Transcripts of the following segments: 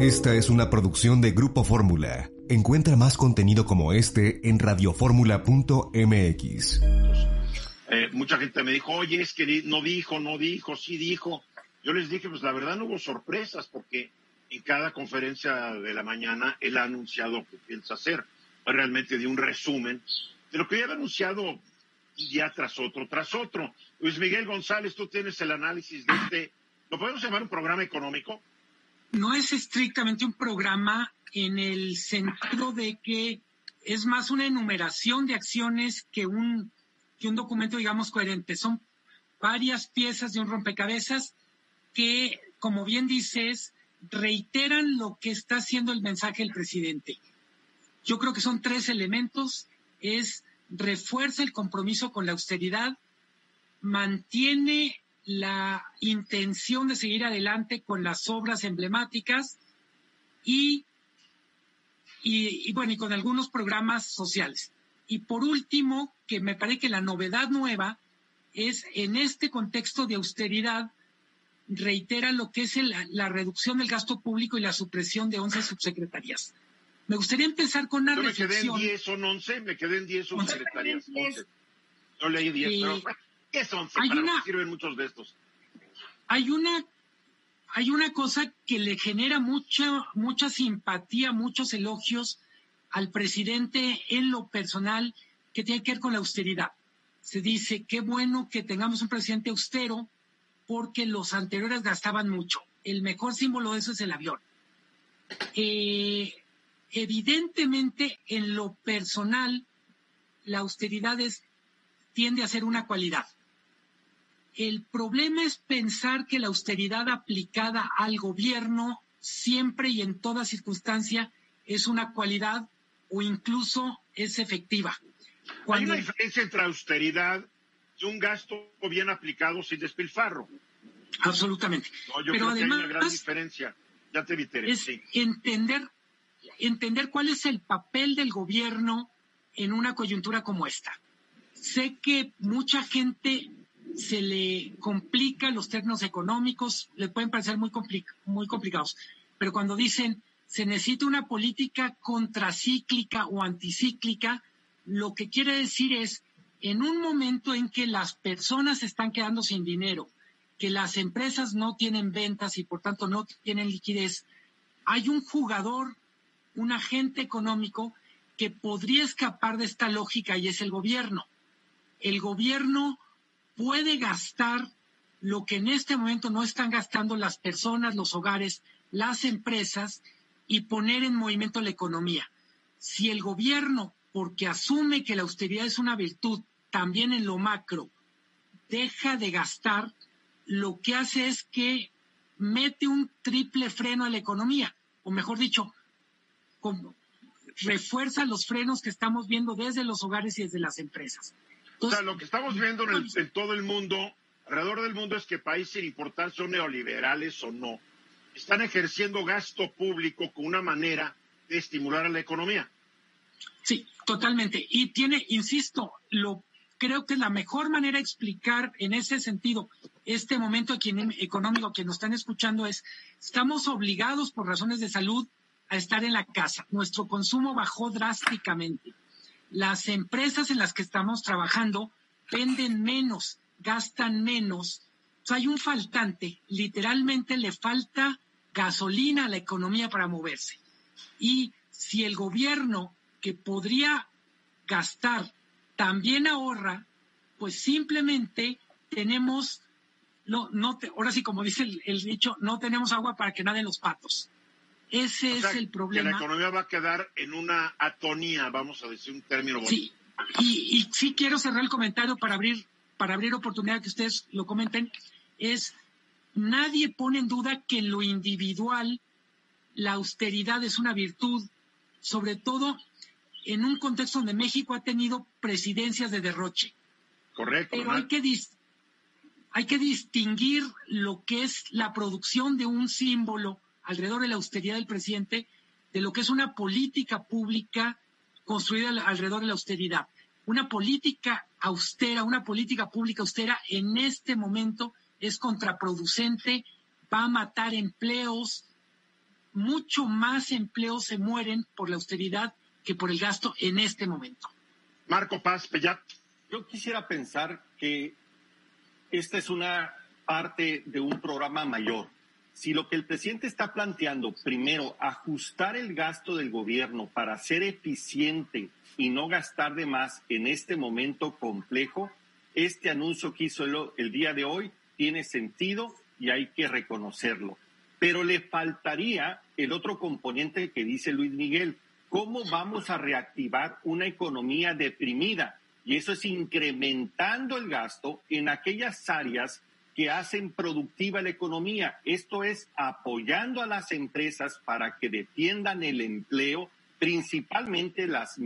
Esta es una producción de Grupo Fórmula. Encuentra más contenido como este en radioformula.mx. Eh, mucha gente me dijo, oye, es que no dijo, no dijo, sí dijo. Yo les dije, pues la verdad no hubo sorpresas porque en cada conferencia de la mañana él ha anunciado que piensa hacer. Realmente de un resumen de lo que ya ha anunciado día tras otro, tras otro. Luis Miguel González, tú tienes el análisis de este, ¿lo podemos llamar un programa económico? No es estrictamente un programa en el sentido de que es más una enumeración de acciones que un, que un documento, digamos, coherente. Son varias piezas de un rompecabezas que, como bien dices, reiteran lo que está haciendo el mensaje del presidente. Yo creo que son tres elementos. Es refuerza el compromiso con la austeridad, mantiene la intención de seguir adelante con las obras emblemáticas y, y, bueno, y con algunos programas sociales. Y por último, que me parece que la novedad nueva es en este contexto de austeridad, reitera lo que es la reducción del gasto público y la supresión de 11 subsecretarías. Me gustaría empezar con una Yo me quedé en 10, son 11, me quedé en 10 subsecretarias. Yo leí 10, pero ¿qué es 11? Para una, sirven muchos de estos. Hay una, hay una cosa que le genera mucha, mucha simpatía, muchos elogios al presidente en lo personal que tiene que ver con la austeridad. Se dice, qué bueno que tengamos un presidente austero, porque los anteriores gastaban mucho. El mejor símbolo de eso es el avión. Eh, evidentemente, en lo personal, la austeridad tiende a ser una cualidad. El problema es pensar que la austeridad aplicada al gobierno siempre y en toda circunstancia es una cualidad o incluso es efectiva. Hay una diferencia entre austeridad y un gasto bien aplicado sin despilfarro. Absolutamente. yo Pero creo además, que hay una gran diferencia. Ya te eviteré. Es entender, entender cuál es el papel del gobierno en una coyuntura como esta. Sé que mucha gente se le complica los términos económicos, le pueden parecer muy, complicados, pero cuando dicen se necesita una política contracíclica o anticíclica, lo que quiere decir es en un momento en que las personas están quedando sin dinero, que las empresas no tienen ventas y por tanto no tienen liquidez, hay un jugador, un agente económico que podría escapar de esta lógica y es el gobierno. El gobierno puede gastar lo que en este momento no están gastando las personas, los hogares, las empresas y poner en movimiento la economía. Si el gobierno, porque asume que la austeridad es una virtud, también en lo macro, deja de gastar, lo que hace es que mete un triple freno a la economía, o mejor dicho, refuerza los frenos que estamos viendo desde los hogares y desde las empresas. O sea, lo que estamos viendo en, en, todo el mundo, alrededor del mundo, es que países sin importar son neoliberales o no, están ejerciendo gasto público con una manera de estimular a la economía. Sí, totalmente. Y tiene, insisto, lo creo que la mejor manera de explicar en ese sentido este momento económico que nos están escuchando es, estamos obligados por razones de salud a estar en la casa. Nuestro consumo bajó drásticamente. Las empresas en las que estamos trabajando venden menos, gastan menos. hay un faltante, literalmente le falta gasolina a la economía para moverse. Y si el gobierno que podría gastar también ahorra, pues simplemente tenemos, no, no ahora sí, como dice el, dicho, no tenemos agua para que naden los patos. Ese es el problema. Que la economía va a quedar en una atonía, vamos a decir un término bonito. Sí, y, y sí quiero cerrar el comentario para abrir, para abrir oportunidad que ustedes lo comenten, es nadie pone en duda que en lo individual la austeridad es una virtud, sobre todo en un contexto donde México ha tenido presidencias de derroche. Correcto. Pero hay que, hay que distinguir lo que es la producción de un símbolo alrededor de la austeridad del presidente de lo que es una política pública construida alrededor de la austeridad. Una política austera, una política pública austera en este momento es contraproducente, va a matar empleos, mucho más empleos se mueren por la austeridad que por el gasto en este momento. Marco Paz Pellat. Yo quisiera pensar que esta es una parte de un programa mayor. Si lo que el presidente está planteando, primero, ajustar el gasto del gobierno para ser eficiente y no gastar de más en este momento complejo, este anuncio que hizo el, el día de hoy tiene sentido y hay que reconocerlo. Pero le faltaría el otro componente que dice Luis Miguel. ¿Cómo vamos a reactivar una economía deprimida? Y eso es incrementando el gasto en aquellas áreas que hacen productiva la economía. Esto es apoyando a las empresas para que defiendan el empleo, principalmente las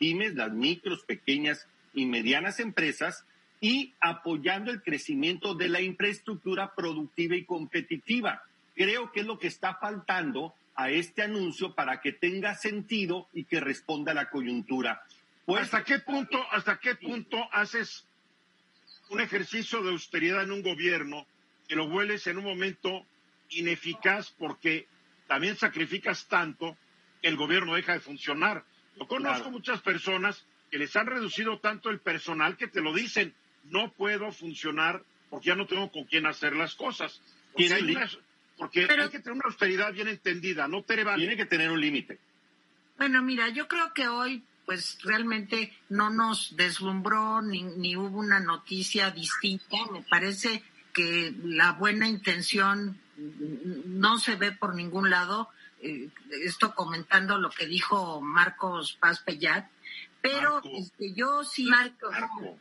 pymes, las micros, pequeñas y medianas empresas, y apoyando el crecimiento de la infraestructura productiva y competitiva. Creo que es lo que está faltando a este anuncio para que tenga sentido y que responda a la coyuntura. Pues, ¿Hasta qué punto, hasta qué punto haces un ejercicio de austeridad en un gobierno que lo vuelves en un momento ineficaz porque también sacrificas tanto que el gobierno deja de funcionar? Yo conozco muchas personas que les han reducido tanto el personal que te lo dicen, no puedo funcionar porque ya no tengo con quién hacer las cosas. Porque, hay, porque hay que tener una austeridad bien entendida, no te Tiene que tener un límite. Bueno, mira, yo creo que hoy pues realmente no nos deslumbró ni, ni hubo una noticia distinta. Me parece que la buena intención no se ve por ningún lado. Eh, esto comentando lo que dijo Marcos Paz Pellat, pero este, yo sí,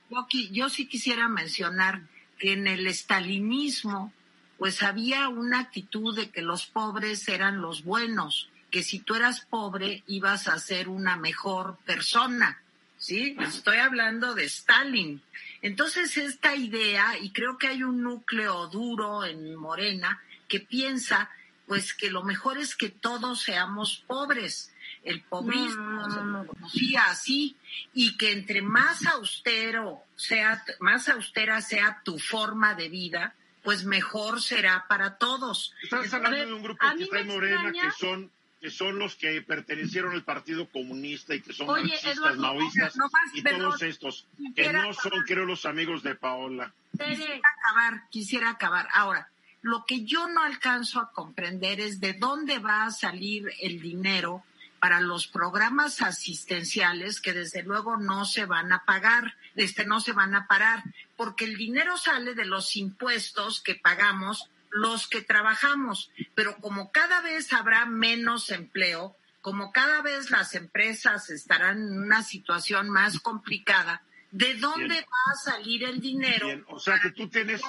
Yo, yo sí quisiera mencionar que en el estalinismo, pues había una actitud de que los pobres eran los buenos, que si tú eras pobre ibas a ser una mejor persona. ¿Sí? Estoy hablando de Stalin. Entonces, esta idea, y creo que hay un núcleo duro en Morena que piensa, pues, que lo mejor es que todos seamos pobres el pobrismo no, no, conocía así y que entre más austero sea, más austera sea tu forma de vida, pues mejor será para todos. Estás hablando de un grupo que está en Morena que son que son los que pertenecieron al Partido Comunista y que son marxistas, maoístas y todos estos, que no son, creo, los amigos de Paola. Quisiera acabar, quisiera acabar. Ahora, lo que yo no alcanzo a comprender es de dónde va a salir el dinero para los programas asistenciales que desde luego no se van a pagar, este no se van a parar, porque el dinero sale de los impuestos que pagamos los que trabajamos, pero como cada vez habrá menos empleo, como cada vez las empresas estarán en una situación más complicada, ¿de dónde va a salir el dinero? O sea que tú tienes...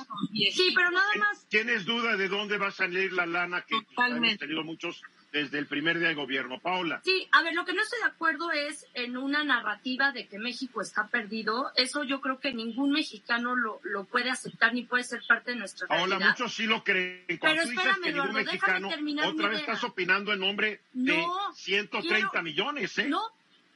Sí, pero nada más... ¿Tienes duda de dónde va a salir la lana que hemos tenido muchos desde el primer día de gobierno. Paula. Sí, a ver, lo que no estoy de acuerdo es en una narrativa de que México está perdido. Eso yo creo que ningún mexicano lo, lo puede aceptar ni puede ser parte de nuestra Paola, muchos sí lo creen. Cuando Pero dices que ningún mexicano, otra vez estás opinando en nombre de 130 millones, ¿eh? No,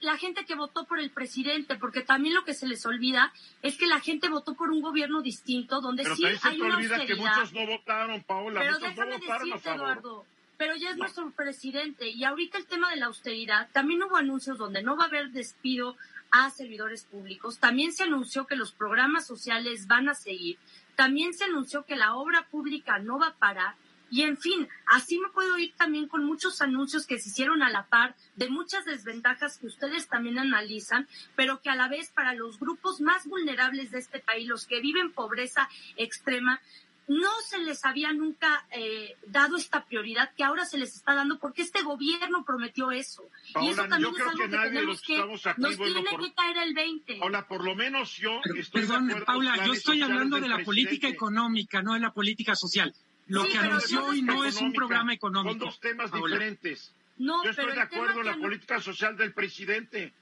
la gente que votó por el presidente, porque también lo que se les olvida es que la gente votó por un gobierno distinto, donde Pero sí hay una olvida que muchos no votaron, Paola, Pero muchos no votaron decirte, Eduardo, pero ya es nuestro presidente. Y ahorita el tema de la austeridad, también hubo anuncios donde no va a haber despido a servidores públicos. También se anunció que los programas sociales van a seguir. También se anunció que la obra pública no va a parar. Y en fin, así me puedo ir también con muchos anuncios que se hicieron a la par de muchas desventajas que ustedes también analizan, pero que a la vez para los grupos más vulnerables de este país, los que viven pobreza extrema, no se les había nunca eh, dado esta prioridad que ahora se les está dando porque este gobierno prometió eso. y eso también es algo que, tenemos que, nos tiene que caer el 20. Paula, por lo menos yo estoy Perdón, Paula, yo estoy hablando de la política económica, no de la política social. Lo que anunció hoy no es un programa económico. Son dos temas diferentes. No, yo estoy de acuerdo en la política social del presidente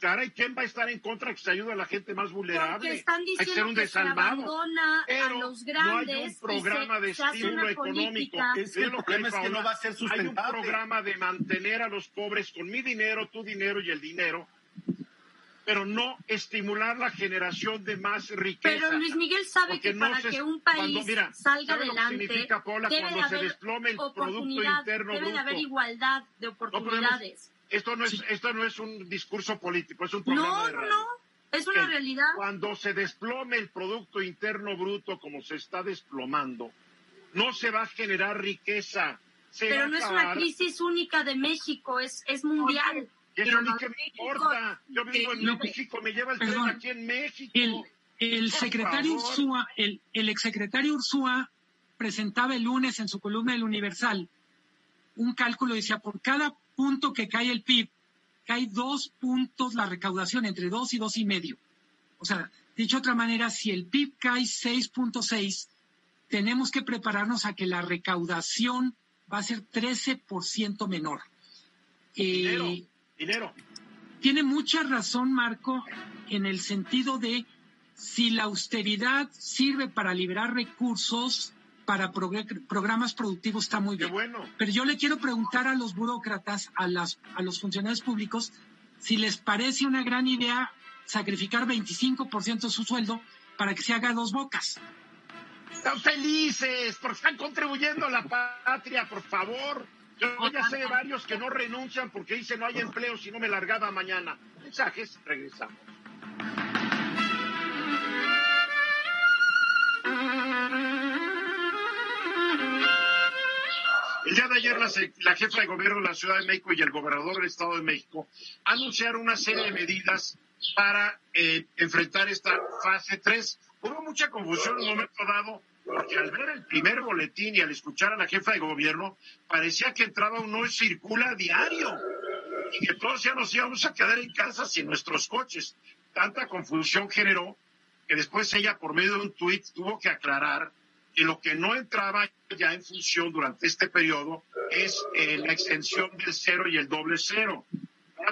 Caray, ¿quién va a estar en contra que se ayude a la gente más vulnerable? Porque están diciendo que se abandona a los grandes. No hay un programa de estímulo económico. Es el problema es que no va a ser sustentable. Hay un programa de mantener a los pobres con mi dinero, tu dinero y el dinero pero no estimular la generación de más riqueza. Pero Luis Miguel sabe que para que un país salga adelante significa, Paula, debe cuando de se haber desplome el Producto Interno debe de haber igualdad de oportunidades. Esto no es esto no es un discurso político, es un de radio. No, no, es una realidad. Cuando se desplome el Producto Interno Bruto como se está desplomando, no se va a generar riqueza. Pero no es una crisis única de México, es, es mundial. Eso ni que me importa. Yo vivo en México, me lleva el tren aquí en México. El, secretario Ursúa, el, el exsecretario Ursúa presentaba el lunes en su columna del Universal un cálculo, decía, por cada punto que cae el PIB, cae dos puntos la recaudación, entre dos y dos y medio. O sea, dicho de otra manera, si el PIB cae 6.6, tenemos que prepararnos a que la recaudación va a ser 13% menor. Eh, dinero. Tiene mucha razón, Marco, en el sentido de si la austeridad sirve para liberar recursos para programas productivos está muy bien. bueno. Pero yo le quiero preguntar a los burócratas, a, las, a los funcionarios públicos, si les parece una gran idea sacrificar 25% de su sueldo para que se haga dos bocas. Están felices porque están contribuyendo a la patria, por favor. Yo ya sé de varios que no renuncian porque dicen no hay empleo si no me largaba mañana. Mensajes, regresamos. El día de ayer la, jefa de gobierno de la Ciudad de México y el gobernador del Estado de México anunciaron una serie de medidas para eh, enfrentar esta fase 3. Hubo mucha confusión en un momento dado porque al ver el primer boletín y al escuchar a la jefa de gobierno, parecía que entraba un no circula diario y que todos ya nos íbamos a quedar en casa sin nuestros coches. Tanta confusión generó que después ella, por medio de un tuit, tuvo que aclarar que lo que no entraba ya en función durante este periodo es eh, la extensión del cero y el doble cero.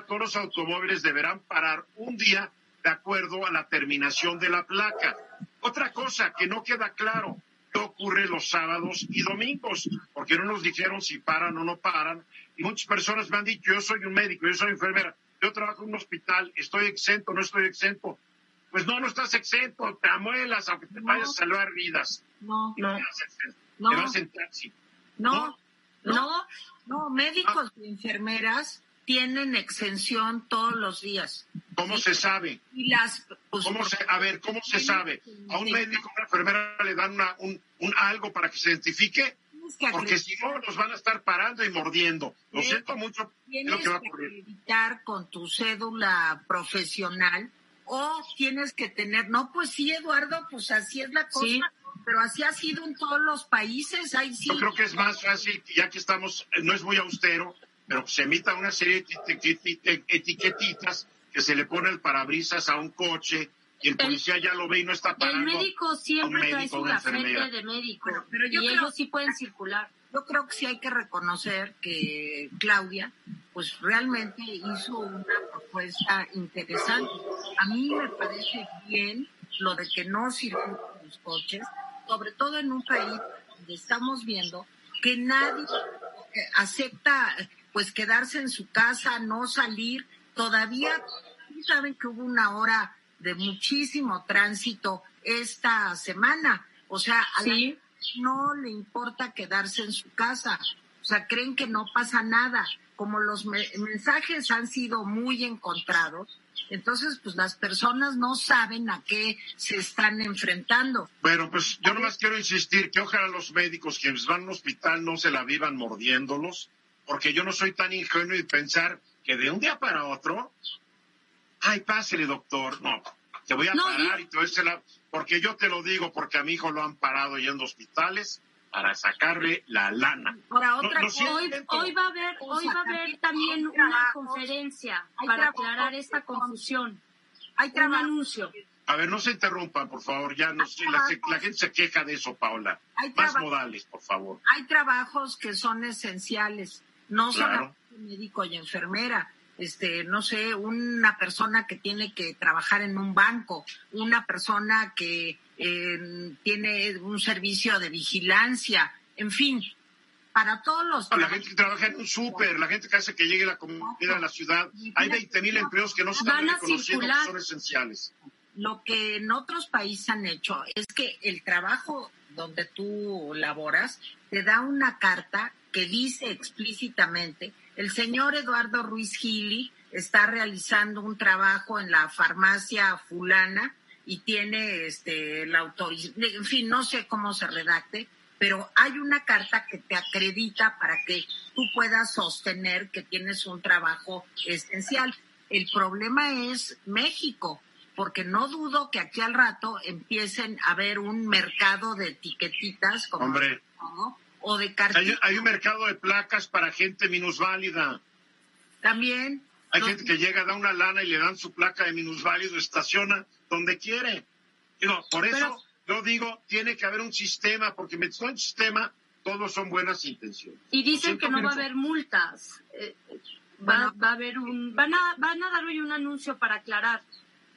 Todos los automóviles deberán parar un día de acuerdo a la terminación de la placa. Otra cosa que no queda claro, ocurre los sábados y domingos, porque no nos dijeron si paran o no paran. Y muchas personas me han dicho, yo soy un médico, yo soy enfermera, yo trabajo en un hospital, estoy exento, no estoy exento. Pues no, no estás exento, te amuelas aunque te vayas a salvar vidas. No, no. No, te vas en taxi. No, no, no, médicos y enfermeras tienen exención todos los días. ¿Cómo se sabe? Y las, pues, ¿Cómo se, a ver, ¿cómo se sabe? ¿A un médico, a una enfermera le dan una, un, un algo para que se identifique? Porque si no, nos van a estar parando y mordiendo. Lo siento mucho. Tienes lo que va a ocurrir. que con tu cédula profesional o tienes que tener, no, pues sí, Eduardo, pues así es la cosa. Pero así ha sido en todos los países. Ahí sí. Yo creo que es más fácil, ya que estamos, no es muy austero, pero se emita una serie de etiquetitas que se le pone el parabrisas a un coche y el policía ya lo ve y no está parando. El médico siempre trae su gafete de médico pero, y ellos sí pueden circular. Yo creo que sí hay que reconocer que Claudia, pues realmente hizo una propuesta interesante. A mí me parece bien lo de que no circulen los coches, sobre todo en un país donde estamos viendo que nadie acepta pues quedarse en su casa, no salir. Todavía saben que hubo una hora de muchísimo tránsito esta semana. O sea, a la no le importa quedarse en su casa. O sea, creen que no pasa nada. Como los mensajes han sido muy encontrados, entonces, pues las personas no saben a qué se están enfrentando. Bueno, pues yo nomás quiero insistir que ojalá los médicos quienes van al hospital no se la vivan mordiéndolos, porque yo no soy tan ingenuo y pensar que de un día para otro, ay, pásele, doctor, no, te voy a parar y te voy a la... Porque yo te lo digo, porque a mi hijo lo han parado yendo a hospitales para sacarle la lana. Ahora, otra hoy, hoy, va a haber, hoy va a haber también una conferencia para aclarar esta confusión. Hay un anuncio. A ver, no se interrumpan, por favor. Ya no sé, la, gente se queja de eso, Paula. Más modales, por favor. Hay trabajos que son esenciales no solo médico y enfermera, este, no sé, una persona que tiene que trabajar en un banco, una persona que eh, tiene un servicio de vigilancia, en fin, para todos los... la gente que trabaja en un súper, la gente que hace que llegue la comida a la ciudad. Hay 20 mil empleos que no se están reconociendo que son esenciales. Lo que en otros países han hecho es que el trabajo donde tú laboras te da una carta que dice explícitamente, el señor Eduardo Ruiz Gili está realizando un trabajo en la farmacia fulana y tiene este la autorización, en fin, no sé cómo se redacte, pero hay una carta que te acredita para que tú puedas sostener que tienes un trabajo esencial. El problema es México, porque no dudo que aquí al rato empiecen a haber un mercado de etiquetitas como Hombre. O de cartitas. Hay, hay, un mercado de placas para gente minusválida. También. Hay gente que llega, da una lana y le dan su placa de minusválido, estaciona donde quiere. Digo, por eso yo digo, tiene que haber un sistema, porque me un sistema, todos son buenas intenciones. Y dicen que no va a haber multas. Eh, va, va, a haber un, van a, van a dar hoy un anuncio para aclarar.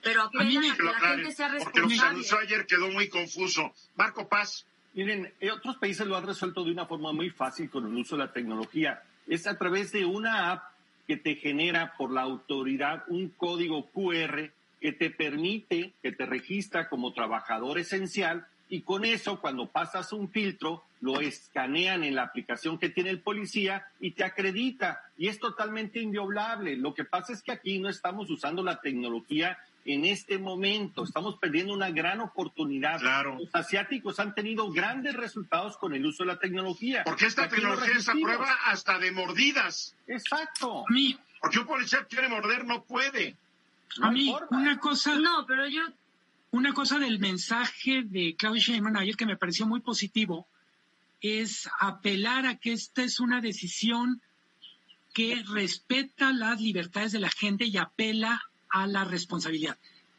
Pero a, mí me, que la gente sea responsable. Porque lo que se anunció ayer quedó muy confuso. Marco Paz. Miren, eh, otros países lo han resuelto de una forma muy fácil con el uso de la tecnología. Es a través de una app que te genera por la autoridad un código QR que te permite, que te registra como trabajador esencial y con eso cuando pasas un filtro lo escanean en la aplicación que tiene el policía y te acredita y es totalmente inviolable. Lo que pasa es que aquí no estamos usando la tecnología en este momento, estamos perdiendo una gran oportunidad. Claro. Los asiáticos han tenido grandes resultados con el uso de la tecnología. Porque esta tecnología se aprueba hasta de mordidas. Exacto. Porque un policía quiere morder, no puede. A mí, una cosa. No, pero yo. Una cosa del mensaje de Claudia Sheinbaum ayer que me pareció muy positivo es apelar a que esta es una decisión que respeta las libertades de la gente y apela a la responsabilidad.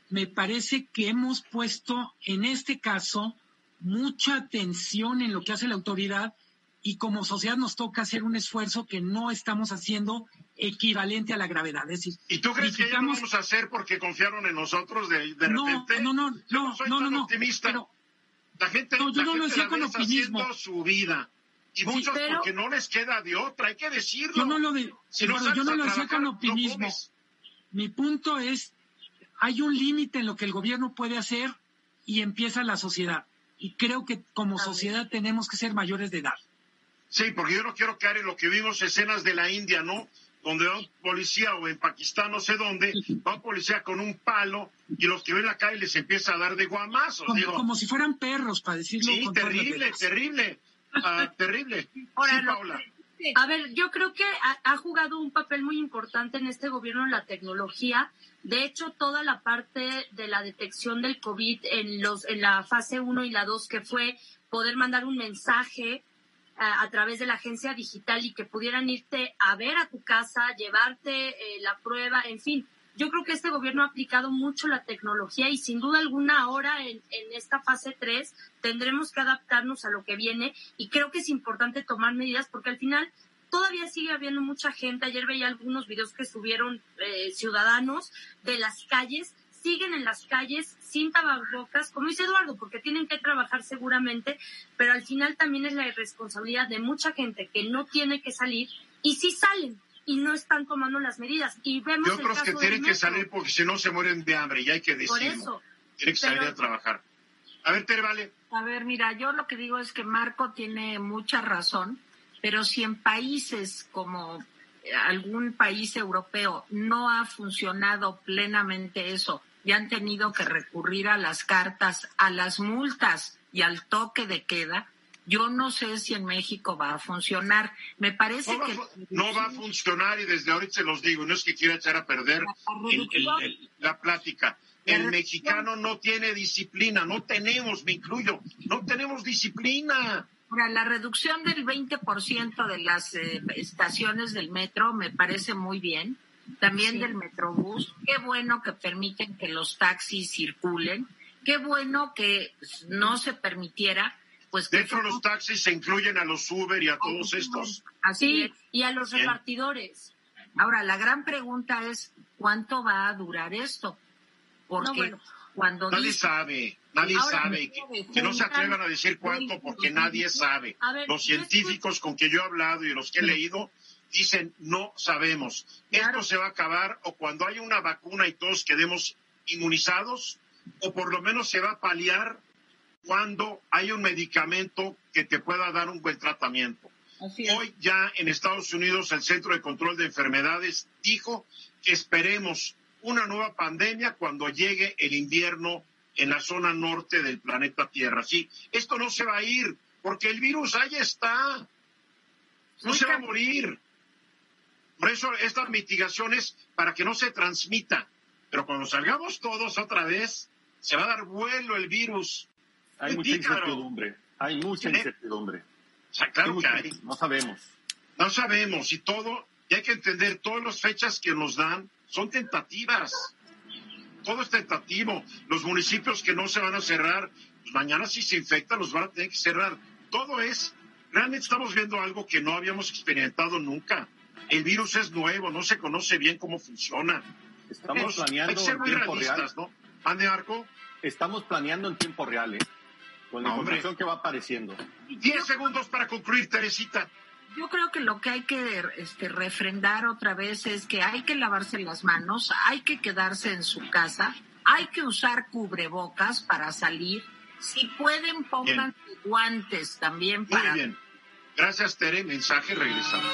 Me parece que hemos puesto en este caso mucha atención en lo que hace la autoridad y como sociedad nos toca hacer un esfuerzo que no estamos haciendo equivalente a la gravedad. Es decir, ¿Y tú crees que ya lo vamos a hacer porque confiaron en nosotros de, de no, repente? No, no, no, no, soy no, tan no, optimista. Pero, la gente, no, yo la no lo decía la con optimismo. su vida. Y muchos pero- porque no les queda de otra, hay que decirlo. Yo no lo, de, Si no yo no lo decía con optimismo. comes. Mi punto es, hay un límite en lo que el gobierno puede hacer y empieza la sociedad. Y creo que como sociedad tenemos que ser mayores de edad. Sí, porque yo no quiero caer en lo que vimos escenas de la India, ¿no? Donde va un policía o en Pakistán, no sé dónde, va un policía con un palo y los que ven la calle les empieza a dar de guamazos. Como, Digo, como si fueran perros, para decirlo sí, con terrible, terrible, ah, terrible. Ahora, sí, lo- A ver, yo creo que ha, jugado un papel muy importante en este gobierno la tecnología. De hecho, toda la parte de la detección del COVID en, los, en la fase 1 y la 2, que fue poder mandar un mensaje a, a través de la agencia digital y que pudieran irte a ver a tu casa, llevarte eh, la prueba, en fin. Yo creo que este gobierno ha aplicado mucho la tecnología y sin duda alguna ahora en, en esta fase 3 tendremos que adaptarnos a lo que viene y creo que es importante tomar medidas porque al final todavía sigue habiendo mucha gente. Ayer veía algunos videos que subieron eh, ciudadanos de las calles, siguen en las calles sin tabacocas, como dice Eduardo, porque tienen que trabajar seguramente, pero al final también es la irresponsabilidad de mucha gente que no tiene que salir y sí salen y no están tomando las medidas. Y vemos Y el otros que tienen que salir porque si no se mueren de hambre, y hay que Por decirlo. eso. Tienen que salir Pero- a trabajar. A ver, Tere, vale. A ver, mira, yo lo que digo es que Marco tiene mucha razón, pero si en países como eh, algún país europeo no ha funcionado plenamente eso y han tenido que recurrir a las cartas, a las multas y al toque de queda, yo no sé si en México va a funcionar. Me parece No que no va a funcionar y desde ahorita se los digo, no es que quiera echar a perder el- el- el- la plática. El mexicano no tiene disciplina, no tenemos, me incluyo, no tenemos disciplina. Ahora, la reducción del 20% de las eh, estaciones del metro me parece muy bien. También Sí. del metrobús. Qué bueno que permiten que los taxis circulen. Qué bueno que no se permitiera, pues Dentro de los taxis se incluyen a los Uber y a todos estos. Así Sí, es. y a los Bien. repartidores. Ahora, la gran pregunta es, ¿cuánto va a durar esto? Porque No, bueno. cuando Nadie dice- sabe, nadie Ahora, sabe. Que, que no se atrevan a decir cuánto porque nadie sabe. A ver, Los científicos con que yo he hablado y los que he leído dicen no sabemos. Claro. Esto se va a acabar o cuando haya una vacuna y todos quedemos inmunizados o por lo menos se va a paliar cuando hay un medicamento que te pueda dar un buen tratamiento. Hoy ya en Estados Unidos el Centro de Control de Enfermedades dijo que esperemos una nueva pandemia cuando llegue el invierno en la zona norte del planeta Tierra. Sí, esto no se va a ir porque el virus ahí está. No se va a morir. Por eso estas mitigaciones para que no se transmita. Pero cuando salgamos todos otra vez, se va a dar vuelo el virus. Hay mucha incertidumbre. Hay mucha incertidumbre. O sea, claro que hay. No sabemos. No sabemos y todo, y hay que entender, todas las fechas que nos dan son tentativas. Todo es tentativo. Los municipios que no se van a cerrar, pues mañana si se infectan los van a tener que cerrar. Todo es, realmente estamos viendo algo que no habíamos experimentado nunca. El virus es nuevo, no se conoce bien cómo funciona. Estamos hay planeando que ser en muy tiempo real. ¿no? Ande Arco, Estamos planeando en tiempo real, ¿eh? Con la información que va apareciendo. 10 segundos para concluir, Teresita. Yo creo que lo que hay que este, refrendar otra vez es que hay que lavarse las manos, hay que quedarse en su casa, hay que usar cubrebocas para salir. Si pueden, pongan guantes también Muy para... bien. Gracias, Tere. Mensaje, regresamos.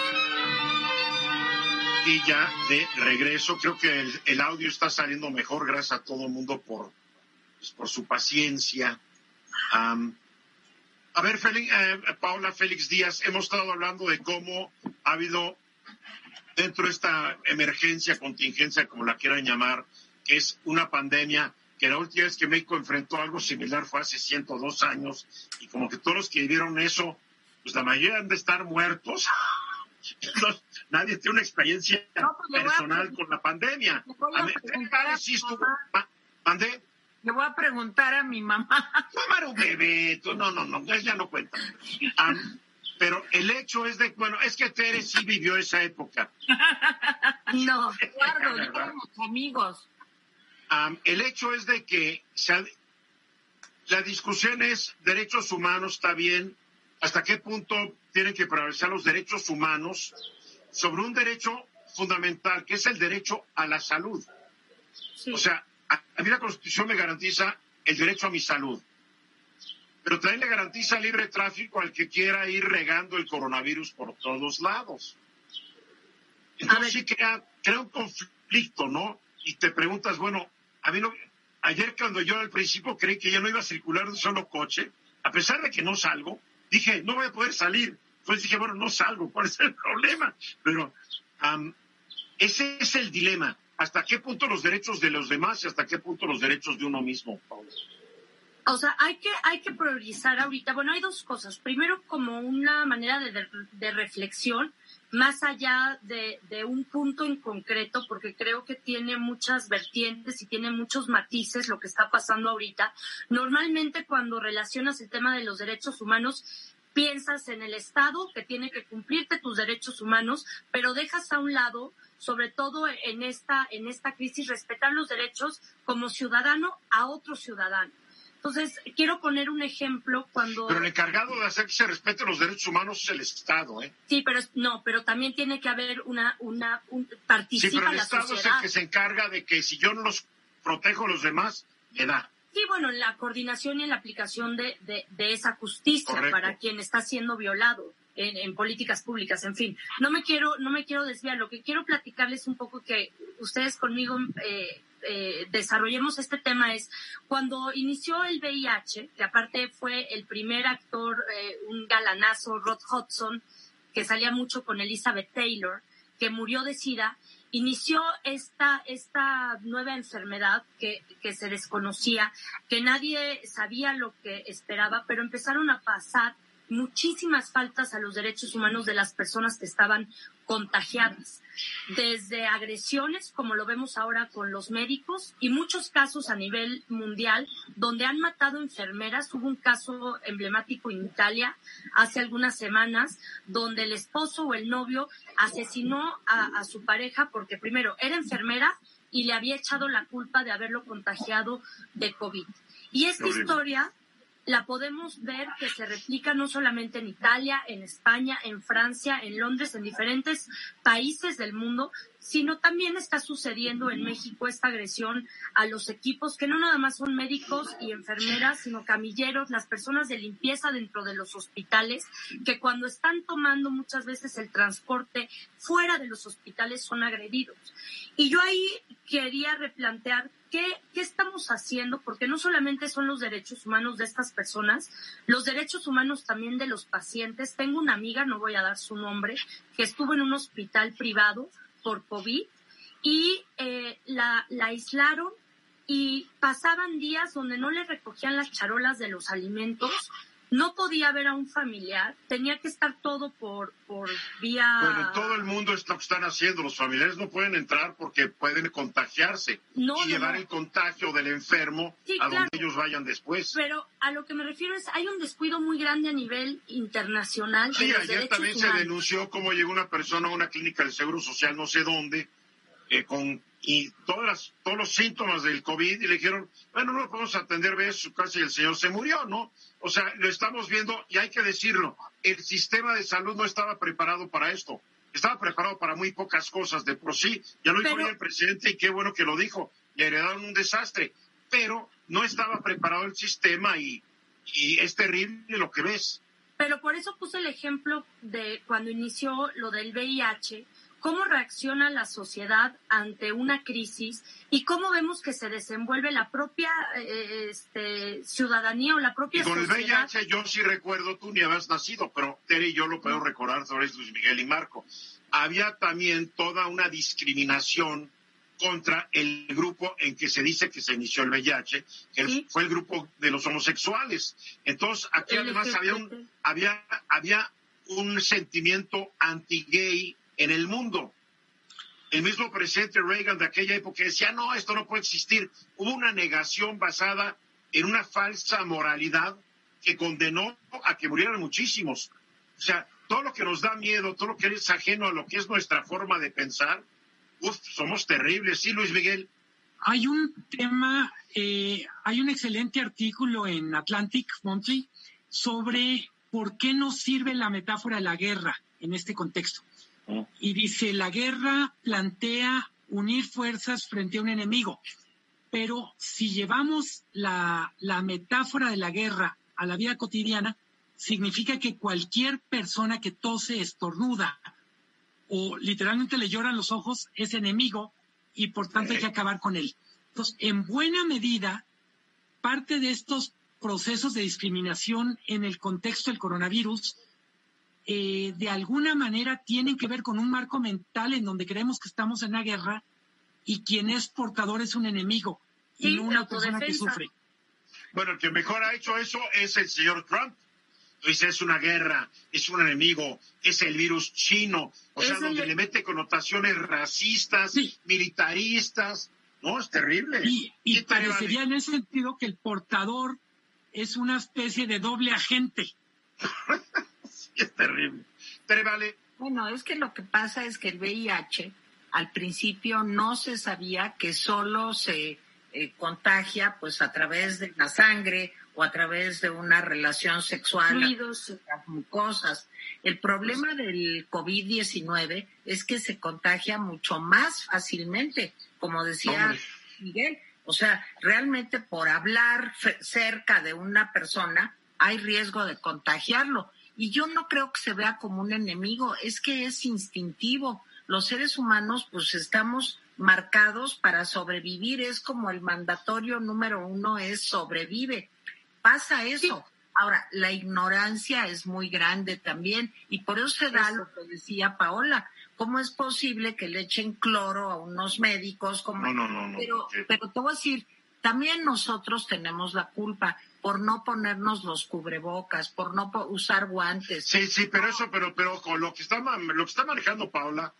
Y ya de regreso, creo que el, el audio está saliendo mejor. Gracias a todo el mundo por, pues, por su paciencia. Am, a ver, Félix, eh, Paula Félix Díaz, hemos estado hablando de cómo ha habido dentro de esta emergencia, contingencia, como la quieran llamar, que es una pandemia, que la última vez que México enfrentó algo similar fue hace 102 años, y como que todos los que vivieron eso, pues la mayoría han de estar muertos. Entonces, nadie tiene una experiencia No, pues personal con la pandemia. a A a sí estuvo- ¿Mandé? Le voy a preguntar a mi mamá. Mamá un bebé, tú, no, no, no, ya no cuenta. Am, pero el hecho es de, bueno, es que Tere sí vivió esa época. No, Eduardo, éramos amigos. Am, el hecho es de que se la discusión es derechos humanos, está bien, hasta qué punto tienen que prevalecer los derechos humanos sobre un derecho fundamental, que es el derecho a la salud. Sí. O sea, a, mí la Constitución me garantiza el derecho a mi salud, pero también le garantiza libre tráfico al que quiera ir regando el coronavirus por todos lados. Entonces sí crea, crea un conflicto, ¿no? Y te preguntas, bueno, a mí no, ayer cuando yo al principio creí que ya no iba a circular un solo coche, a pesar de que no salgo, dije, no voy a poder salir. Entonces dije, bueno, no salgo, ¿cuál es el problema? Pero am, ese es el dilema. ¿Hasta qué punto los derechos de los demás y hasta qué punto los derechos de uno mismo? Paula? O sea, hay que, hay que priorizar ahorita. Bueno, hay dos cosas. Primero, como una manera de, de- de reflexión, más allá de, de un punto en concreto, porque creo que tiene muchas vertientes y tiene muchos matices lo que está pasando ahorita. Normalmente cuando relacionas el tema de los derechos humanos, piensas en el Estado que tiene que cumplirte tus derechos humanos, pero dejas a un lado, sobre todo en esta, en esta crisis, respetar los derechos como ciudadano a otro ciudadano. Entonces, quiero poner un ejemplo cuando... Pero el encargado de hacer que se respeten los derechos humanos es el Estado, ¿eh? Sí, pero es- no, pero también tiene que haber una, una, un, Sí, participa pero el la Estado es el que se encarga de que si yo no los protejo a los demás, me da. Sí, bueno, en la coordinación y en la aplicación de, de, de esa justicia Correcto. para quien está siendo violado en, en políticas públicas, en fin. No me quiero, no me quiero desviar. Lo que quiero platicarles un poco que ustedes conmigo eh, eh, desarrollemos este tema es cuando inició el VIH, que aparte fue el primer actor, eh, un galanazo, Rod Hudson, que salía mucho con Elizabeth Taylor, que murió de SIDA, inició esta, esta nueva enfermedad que, que se desconocía, que nadie sabía lo que esperaba, pero empezaron a pasar muchísimas faltas a los derechos humanos de las personas que estaban contagiadas, desde agresiones, como lo vemos ahora con los médicos, y muchos casos a nivel mundial donde han matado enfermeras. Hubo un caso emblemático en Italia hace algunas semanas, donde el esposo o el novio asesinó a, a su pareja porque primero era enfermera y le había echado la culpa de haberlo contagiado de COVID. Y esta historia la podemos ver que se replica no solamente en Italia, en España, en Francia, en Londres, en diferentes países del mundo, sino también está sucediendo en México esta agresión a los equipos que no nada más son médicos y enfermeras, sino camilleros, las personas de limpieza dentro de los hospitales, que cuando están tomando muchas veces el transporte fuera de los hospitales son agredidos. Y yo ahí quería replantear ¿Qué, estamos haciendo? Porque no solamente son los derechos humanos de estas personas, los derechos humanos también de los pacientes. Tengo una amiga, no voy a dar su nombre, que estuvo en un hospital privado por COVID y eh, la, la aislaron y pasaban días donde no le recogían las charolas de los alimentos no podía ver a un familiar, tenía que estar todo por, por vía... Bueno, todo el mundo es lo que están haciendo, los familiares no pueden entrar porque pueden contagiarse y llevar el contagio del enfermo a donde ellos vayan después. Pero a lo que me refiero es, hay un descuido muy grande a nivel internacional. Sí, ayer también se denunció cómo llegó una persona a una clínica del Seguro Social, no sé dónde, eh, con y todas todos los síntomas del COVID y le dijeron, bueno, no lo podemos atender, ve su casa y el señor se murió, ¿no? O sea, lo estamos viendo y hay que decirlo, el sistema de salud no estaba preparado para esto, estaba preparado para muy pocas cosas de por sí, ya lo dijo el presidente y qué bueno que lo dijo, le heredaron un desastre, pero no estaba preparado el sistema y, y es terrible lo que ves. Pero por eso puse el ejemplo de cuando inició lo del VIH, cómo reacciona la sociedad ante una crisis y cómo vemos que se desenvuelve la propia eh, este, ciudadanía o la propia con sociedad. el VIH yo sí recuerdo, tú ni habías nacido, pero Tere y yo lo puedo recordar sobre Luis Miguel y Marco. Había también toda una discriminación contra el grupo en que se dice que se inició el VIH, que fue el grupo de los homosexuales. Entonces, aquí además había un, había, había un sentimiento anti-gay en el mundo. El mismo presidente Reagan de aquella época decía, no, esto no puede existir. Hubo una negación basada en una falsa moralidad que condenó a que murieran muchísimos. O sea, todo lo que nos da miedo, todo lo que es ajeno a lo que es nuestra forma de pensar, uf, somos terribles, ¿sí, Luis Miguel? Hay un tema, eh, hay un excelente artículo en Atlantic Monthly sobre por qué no sirve la metáfora de la guerra en este contexto. Y dice, la guerra plantea unir fuerzas frente a un enemigo, pero si llevamos la, la metáfora de la guerra a la vida cotidiana, significa que cualquier persona que tose, estornuda o literalmente le lloran los ojos es enemigo y por tanto hay que acabar con él. Entonces, en buena medida, parte de estos procesos de discriminación en el contexto del coronavirus eh, de alguna manera tienen que ver con un marco mental en donde creemos que estamos en una guerra y quien es portador es un enemigo y no una persona que sufre. Bueno, el que mejor ha hecho eso es el señor Trump. Dice, es una guerra, es un enemigo, es el virus chino, o sea, donde le mete connotaciones racistas, militaristas, no, es terrible. Y, y parecería en ese sentido que el portador es una especie de doble agente. es terrible. Pero vale. Bueno, es que lo que pasa es que el VIH al principio no se sabía que solo se eh, contagia pues a través de la sangre o a través de una relación sexual Fluidos. las mucosas. El problema del COVID-19 es que se contagia mucho más fácilmente, como decía Miguel. O sea, realmente por hablar cerca de una persona hay riesgo de contagiarlo. Y yo no creo que se vea como un enemigo, es que es instintivo. Los seres humanos pues estamos marcados para sobrevivir, es como el mandatorio número uno es sobrevive. Pasa eso. Ahora, la ignorancia es muy grande también y por eso se da lo que decía Paola. ¿Cómo es posible que le echen cloro a unos médicos? Como... No, no, no, Pero, pero te voy a decir, también nosotros tenemos la culpa por no ponernos los cubrebocas, por no usar guantes. Sí, sí, pero eso, pero, pero lo que está, lo que está manejando Paula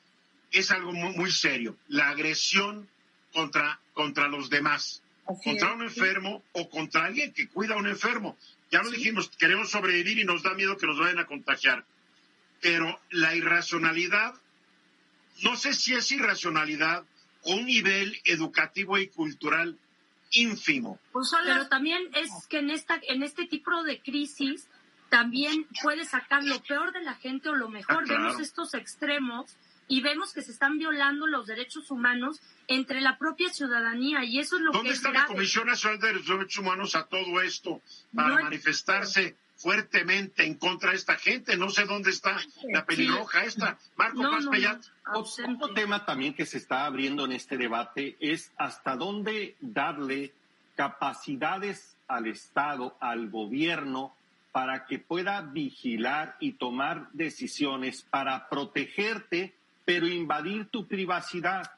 es algo muy, serio. La agresión contra, contra los demás, contra un enfermo o contra alguien que cuida a un enfermo. Ya lo dijimos, queremos sobrevivir y nos da miedo que nos vayan a contagiar. Pero la irracionalidad, no sé si es irracionalidad un nivel educativo y cultural ínfimo. Pues Pero también es que en esta, en este tipo de crisis también puede sacar lo peor de la gente o lo mejor. Ah, claro. Vemos estos extremos y vemos que se están violando los derechos humanos entre la propia ciudadanía y eso es lo ¿Dónde que es está la grave. Comisión Nacional de los Derechos Humanos a todo esto para No manifestarse fuertemente en contra de esta gente? No sé dónde está la pelirroja esta. Marco No, Paz no. Otro tema también que se está abriendo en este debate es hasta dónde darle capacidades al Estado, al gobierno, para que pueda vigilar y tomar decisiones para protegerte, pero invadir tu privacidad.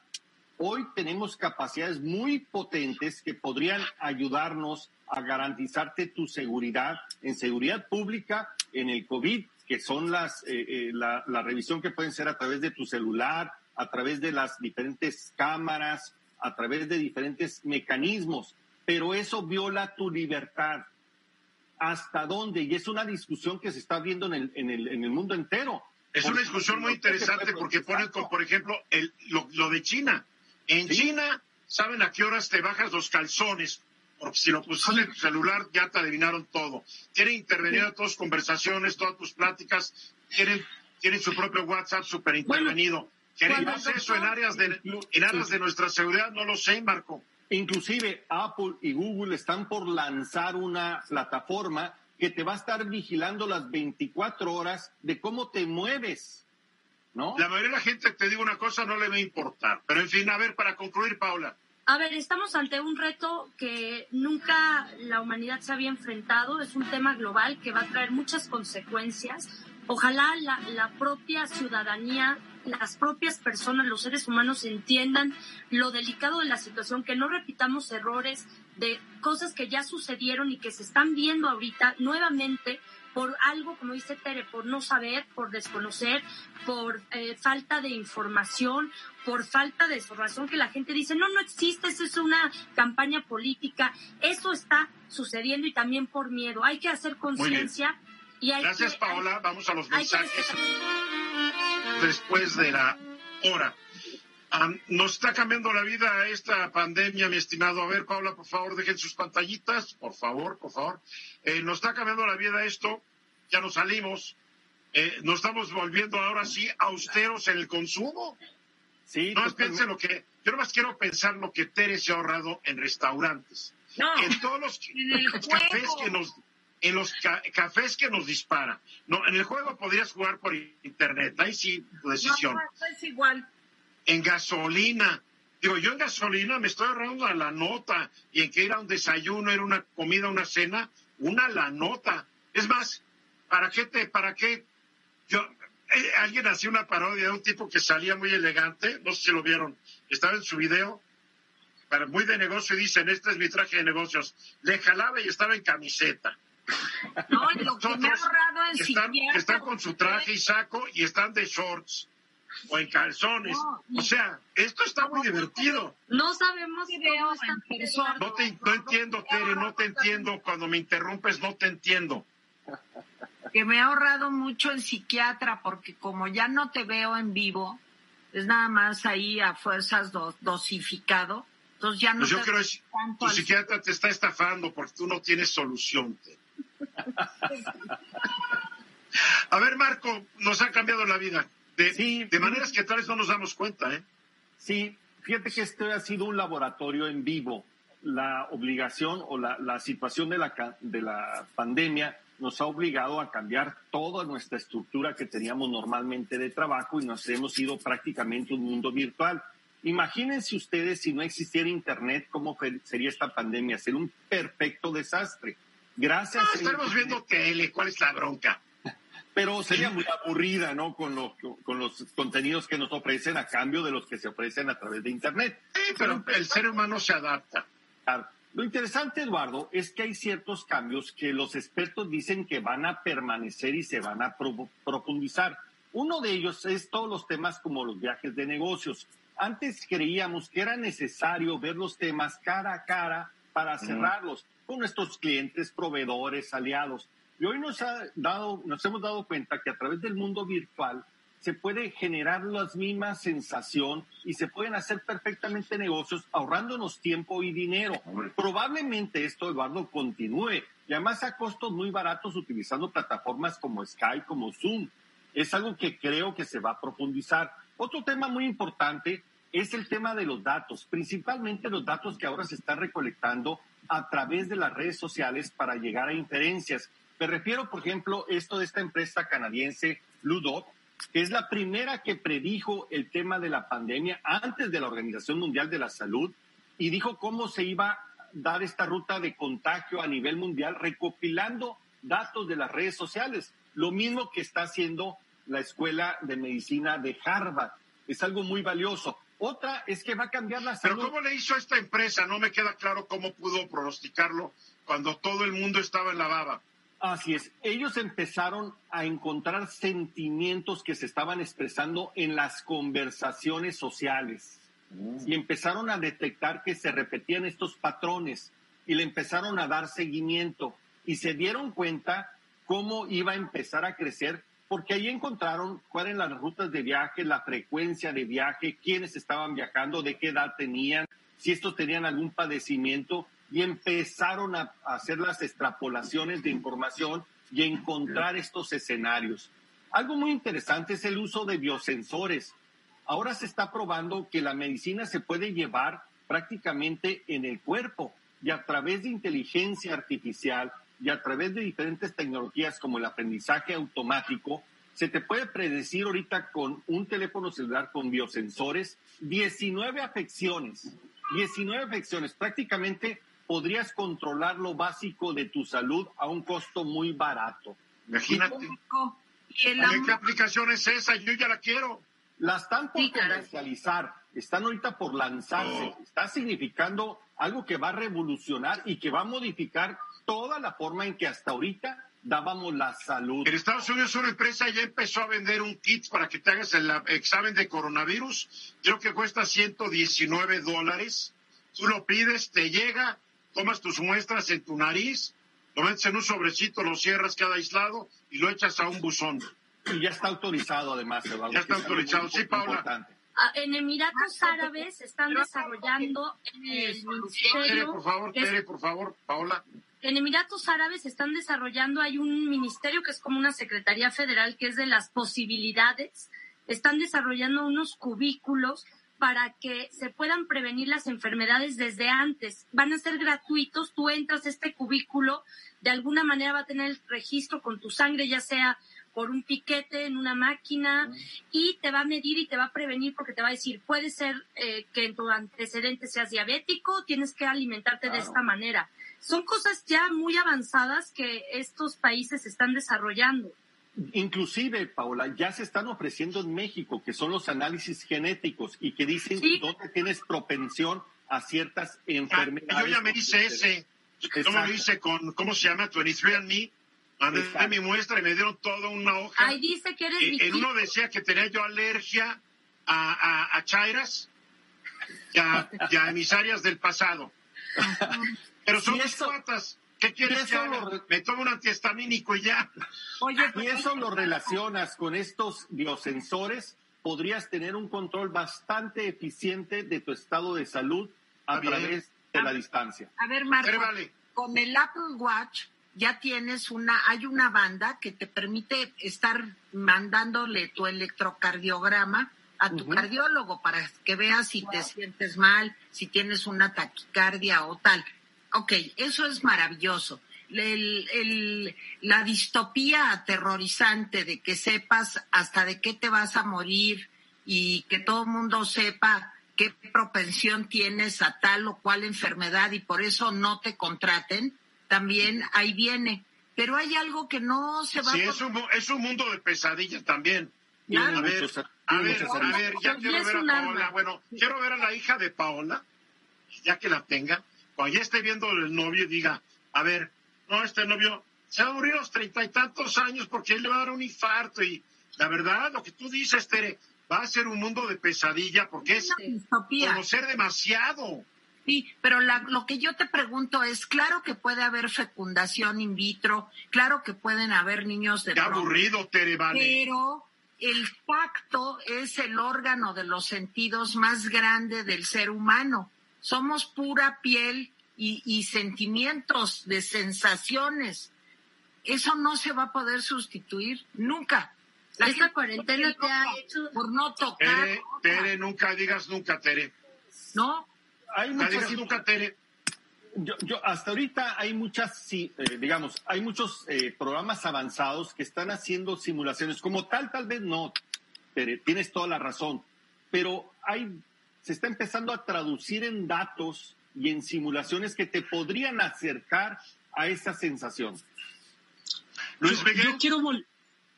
Hoy tenemos capacidades muy potentes que podrían ayudarnos a garantizarte tu seguridad en seguridad pública, en el COVID, que son las eh, eh, la, la revisión que pueden ser a través de tu celular, a través de las diferentes cámaras, a través de diferentes mecanismos. Pero eso viola tu libertad. ¿Hasta dónde? Y es una discusión que se está viendo en el, en el, en el mundo entero. Es una discusión muy interesante porque ponen, por ejemplo, el, lo, lo de China. En Sí. China, ¿saben a qué horas te bajas los calzones? Porque si lo pusiste en tu celular, ya te adivinaron todo. Quieren intervenir a todas tus conversaciones, todas tus pláticas. Quieren, tienen su propio WhatsApp super intervenido. ¿Queremos eso en áreas, de, en áreas de nuestra seguridad? No lo sé, Marco. Inclusive Apple y Google están por lanzar una plataforma que te va a estar vigilando las 24 horas de cómo te mueves, ¿no? La mayoría de la gente, te digo una cosa, no le va a importar. Pero en fin, a ver, para concluir, Paula. A ver, estamos ante un reto que nunca la humanidad se había enfrentado. Es un tema global que va a traer muchas consecuencias. Ojalá la, la propia ciudadanía, las propias personas, los seres humanos entiendan lo delicado de la situación, que no repitamos errores de cosas que ya sucedieron y que se están viendo ahorita nuevamente por algo, como dice Tere, por no saber, por desconocer, por eh, falta de información, por falta de información que la gente dice, no, no existe, eso es una campaña política, eso está sucediendo y también por miedo. Hay que hacer conciencia y hay Gracias, que... Paola. Vamos a los que mensajes después de la hora. Am, nos está cambiando la vida esta pandemia, mi estimado. A ver, Paula, por favor, dejen sus pantallitas. Por favor, por favor. Eh, nos está cambiando la vida esto. Ya nos salimos. Eh, nos estamos volviendo ahora sí austeros en el consumo. Sí, No más totalmente. piense lo que. Yo nomás quiero pensar lo que Tere se ha ahorrado en restaurantes. No, En todos los, en el los cafés que nos. En los ca- cafés que nos dispara. No, en el juego podrías jugar por internet. Ahí sí, tu decisión No, no, es igual. En gasolina. Digo, yo en gasolina me estoy ahorrando a la nota y en que era un desayuno, era una comida, una cena, una la nota. Es más, ¿para qué te, para qué? Yo, eh, alguien hacía una parodia de un tipo que salía muy elegante, no sé si lo vieron, estaba en su video, para muy de negocio y dicen, este es mi traje de negocios. Le jalaba y estaba en camiseta. No, lo que me ha ahorrado en psiquiatra, están con su traje y saco y están de shorts o en calzones. No, o sea, esto está muy divertido. No sabemos cómo están persona. No te no entiendo, Tere, no te entiendo. Cuando me interrumpes, no te entiendo. que me ha ahorrado mucho en psiquiatra porque como ya no te veo en vivo, es nada más ahí a fuerzas do- dosificado, entonces ya no Pues yo te creo que tanto tu al- psiquiatra te está estafando porque tú no tienes solución. A ver, Marco, nos ha cambiado la vida. De, Sí. de maneras que tal vez no nos damos cuenta, ¿eh? Sí, fíjate que este ha sido un laboratorio en vivo. La obligación o la, la situación de la, de la pandemia nos ha obligado a cambiar toda nuestra estructura que teníamos normalmente de trabajo y nos hemos ido prácticamente un mundo virtual. Imagínense ustedes si no existiera Internet, cómo sería esta pandemia. Sería un perfecto desastre. Gracias. Ah, a estaremos Internet. viendo tele, ¿cuál es la bronca? Pero sería muy aburrida, ¿no? Con, lo- con los contenidos que nos ofrecen a cambio de los que se ofrecen a través de Internet. Sí, pero el ser humano se adapta. Lo interesante, Eduardo, es que hay ciertos cambios que los expertos dicen que van a permanecer y se van a pro- profundizar. Uno de ellos es todos los temas como los viajes de negocios. Antes creíamos que era necesario ver los temas cara a cara para cerrarlos con nuestros clientes, proveedores, aliados. Y hoy nos, ha dado, nos hemos dado cuenta que a través del mundo virtual se puede generar la misma sensación y se pueden hacer perfectamente negocios ahorrándonos tiempo y dinero. Probablemente esto, Eduardo, continúe y además a costos muy baratos utilizando plataformas como Skype, como Zoom. Es algo que creo que se va a profundizar. Otro tema muy importante es el tema de los datos, principalmente los datos que ahora se están recolectando a través de las redes sociales para llegar a inferencias. Me refiero, por ejemplo, esto de esta empresa canadiense Ludo, que es la primera que predijo el tema de la pandemia antes de la Organización Mundial de la Salud y dijo cómo se iba a dar esta ruta de contagio a nivel mundial recopilando datos de las redes sociales. Lo mismo que está haciendo la Escuela de Medicina de Harvard. Es algo muy valioso. Otra es que va a cambiar la salud. Pero ¿cómo le hizo esta empresa? No me queda claro cómo pudo pronosticarlo cuando todo el mundo estaba en la baba. Así es. Ellos empezaron a encontrar sentimientos que se estaban expresando en las conversaciones sociales. Y empezaron a detectar que se repetían estos patrones y le empezaron a dar seguimiento y se dieron cuenta cómo iba a empezar a crecer porque ahí encontraron cuáles eran las rutas de viaje, la frecuencia de viaje, quiénes estaban viajando, de qué edad tenían, si estos tenían algún padecimiento y empezaron a hacer las extrapolaciones de información y encontrar estos escenarios. Algo muy interesante es el uso de biosensores. Ahora se está probando que la medicina se puede llevar prácticamente en el cuerpo y a través de inteligencia artificial y a través de diferentes tecnologías como el aprendizaje automático, se te puede predecir ahorita con un teléfono celular con biosensores 19 afecciones. 19 afecciones. Prácticamente podrías controlar lo básico de tu salud a un costo muy barato. Imagínate. ¿Qué aplicación es esa? Yo ya la quiero. La están por comercializar, están ahorita por lanzarse. Oh. Está significando algo que va a revolucionar y que va a modificar toda la forma en que hasta ahorita dábamos la salud. En Estados Unidos una empresa ya empezó a vender un kit para que te hagas el examen de coronavirus. Creo que cuesta 119 dólares. Tú lo pides, te llega, tomas tus muestras en tu nariz, lo metes en un sobrecito, lo cierras cada aislado y lo echas a un buzón. Y ya está autorizado además, Ya está autorizado, sí, Paula. Ah, en Emiratos Árabes están desarrollando en el ministerio... por favor, Tere, por favor, Paula en Emiratos Árabes están desarrollando, hay un ministerio que es como una Secretaría Federal que es de las posibilidades, están desarrollando unos cubículos para que se puedan prevenir las enfermedades desde antes. Van a ser gratuitos, tú entras a este cubículo, de alguna manera va a tener el registro con tu sangre, ya sea por un piquete en una máquina y te va a medir y te va a prevenir porque te va a decir, puede ser eh, que en tu antecedente seas diabético, tienes que alimentarte de esta manera son cosas ya muy avanzadas que estos países están desarrollando. Inclusive, Paula, ya se están ofreciendo en México, que son los análisis genéticos y que dicen dónde tienes propensión a ciertas enfermedades. yo ya me hice ese. ¿Cómo lo hice con, cómo se llama? 23andMe. Mandé mi muestra y me dieron toda una hoja. Ahí dice que eres En uno decía que tenía yo alergia a, a, chairas y a, y a emisarias del pasado. Pero son dos cuatas. ¿Qué quieres que Me tomo un antihistamínico y ya. Oye, y eso lo relacionas con estos biosensores, podrías tener un control bastante eficiente de tu estado de salud a través de la distancia. A ver, Marco, con el Apple Watch ya tienes una, hay una banda que te permite estar mandándole tu electrocardiograma a tu cardiólogo para que veas si te sientes mal, si tienes una taquicardia o tal. Ok, eso es maravilloso. la distopía aterrorizante de que sepas hasta de qué te vas a morir y que todo el mundo sepa qué propensión tienes a tal o cual enfermedad y por eso no te contraten, también ahí viene. Pero hay algo que no se va sí, a... Sí, es un, mundo de pesadillas también. A ver, a ver, a ver, ya quiero ver a Paola. Bueno, quiero ver a la hija de Paola, ya que la tenga cuando ya esté viendo el novio y diga, a ver, no, este novio se va a morir a los treinta y tantos años porque él le va a dar un infarto y la verdad, lo que tú dices, Tere, va a ser un mundo de pesadilla porque es conocer demasiado. Sí, pero lo que yo te pregunto es, claro que puede haber fecundación in vitro, claro que pueden haber niños de... Qué aburrido, Tere, vale. Pero el tacto es el órgano de los sentidos más grande del ser humano. Somos pura piel y, sentimientos, de sensaciones. Eso no se va a poder sustituir nunca. La Esta cuarentena te ha hecho... Por no tocar... Tere, Tere, nunca digas nunca, Tere. No. Hay muchas... digas nunca, Tere. Yo, yo, hasta ahorita hay muchas, eh, digamos, hay muchos eh, programas avanzados que están haciendo simulaciones. Como tal, tal vez no, Tere, tienes toda la razón. Pero hay, se está empezando a traducir en datos y en simulaciones que te podrían acercar a esa sensación. Luis yo, quiero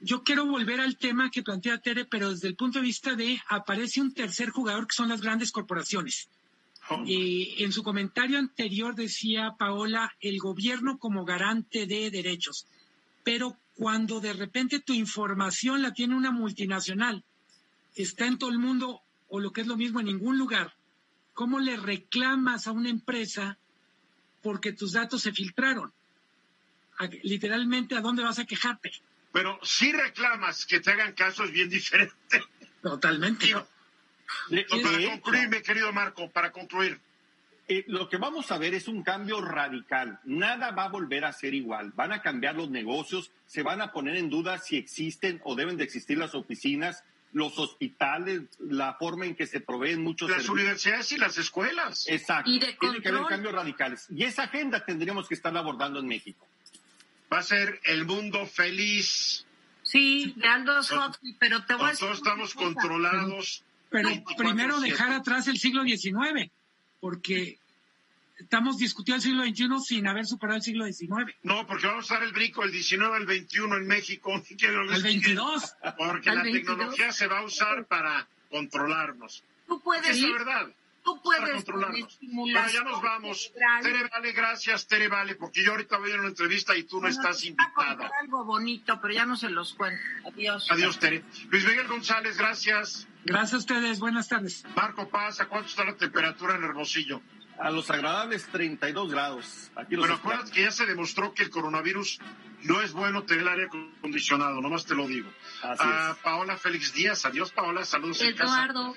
yo quiero volver al tema que plantea Tere, pero desde el punto de vista de aparece un tercer jugador que son las grandes corporaciones. Oh. Eh, en su comentario anterior decía Paola, el gobierno como garante de derechos. Pero cuando de repente tu información la tiene una multinacional, está en todo el mundo, o lo que es lo mismo, en ningún lugar, ¿Cómo le reclamas a una empresa porque tus datos se filtraron? literalmente, ¿a dónde vas a quejarte? Pero si reclamas que te hagan caso es bien diferente. Totalmente. para concluir, mi querido Marco, para concluir. Eh, lo que vamos a ver es un cambio radical. Nada va a volver a ser igual. Van a cambiar los negocios, se van a poner en duda si existen o deben de existir las oficinas, los hospitales, la forma en que se proveen muchos Las universidades y las escuelas. Exacto. Y de Tiene que haber cambios radicales. Y esa agenda tendríamos que estar abordando en México. Va a ser el mundo feliz. Sí, de Aldo pero te voy a decir Todos estamos controlados. Pero primero dejar atrás el siglo XIX, porque estamos discutiendo el siglo XXI sin haber superado el siglo XIX. No, porque vamos a usar el brinco del XIX al XXI en México. El 22. Porque la tecnología se va a usar para controlarnos. Tú puedes. Es la verdad. Tú puedes Bueno, ya nos vamos. Tere Vale, gracias, Tere Vale, porque yo ahorita voy a una entrevista y tú no estás invitada. algo bonito, pero ya no se los cuento. Adiós. Adiós, Tere. Luis Miguel González, gracias. Gracias a ustedes. Buenas tardes. Marco Paz, ¿a cuánto está la temperatura en Hermosillo? A los agradables 32 grados. Aquí los bueno, que ya se demostró que el coronavirus no es bueno tener el aire acondicionado, nomás te lo digo. a Paola Félix Díaz, adiós Paola, saludos Eduardo,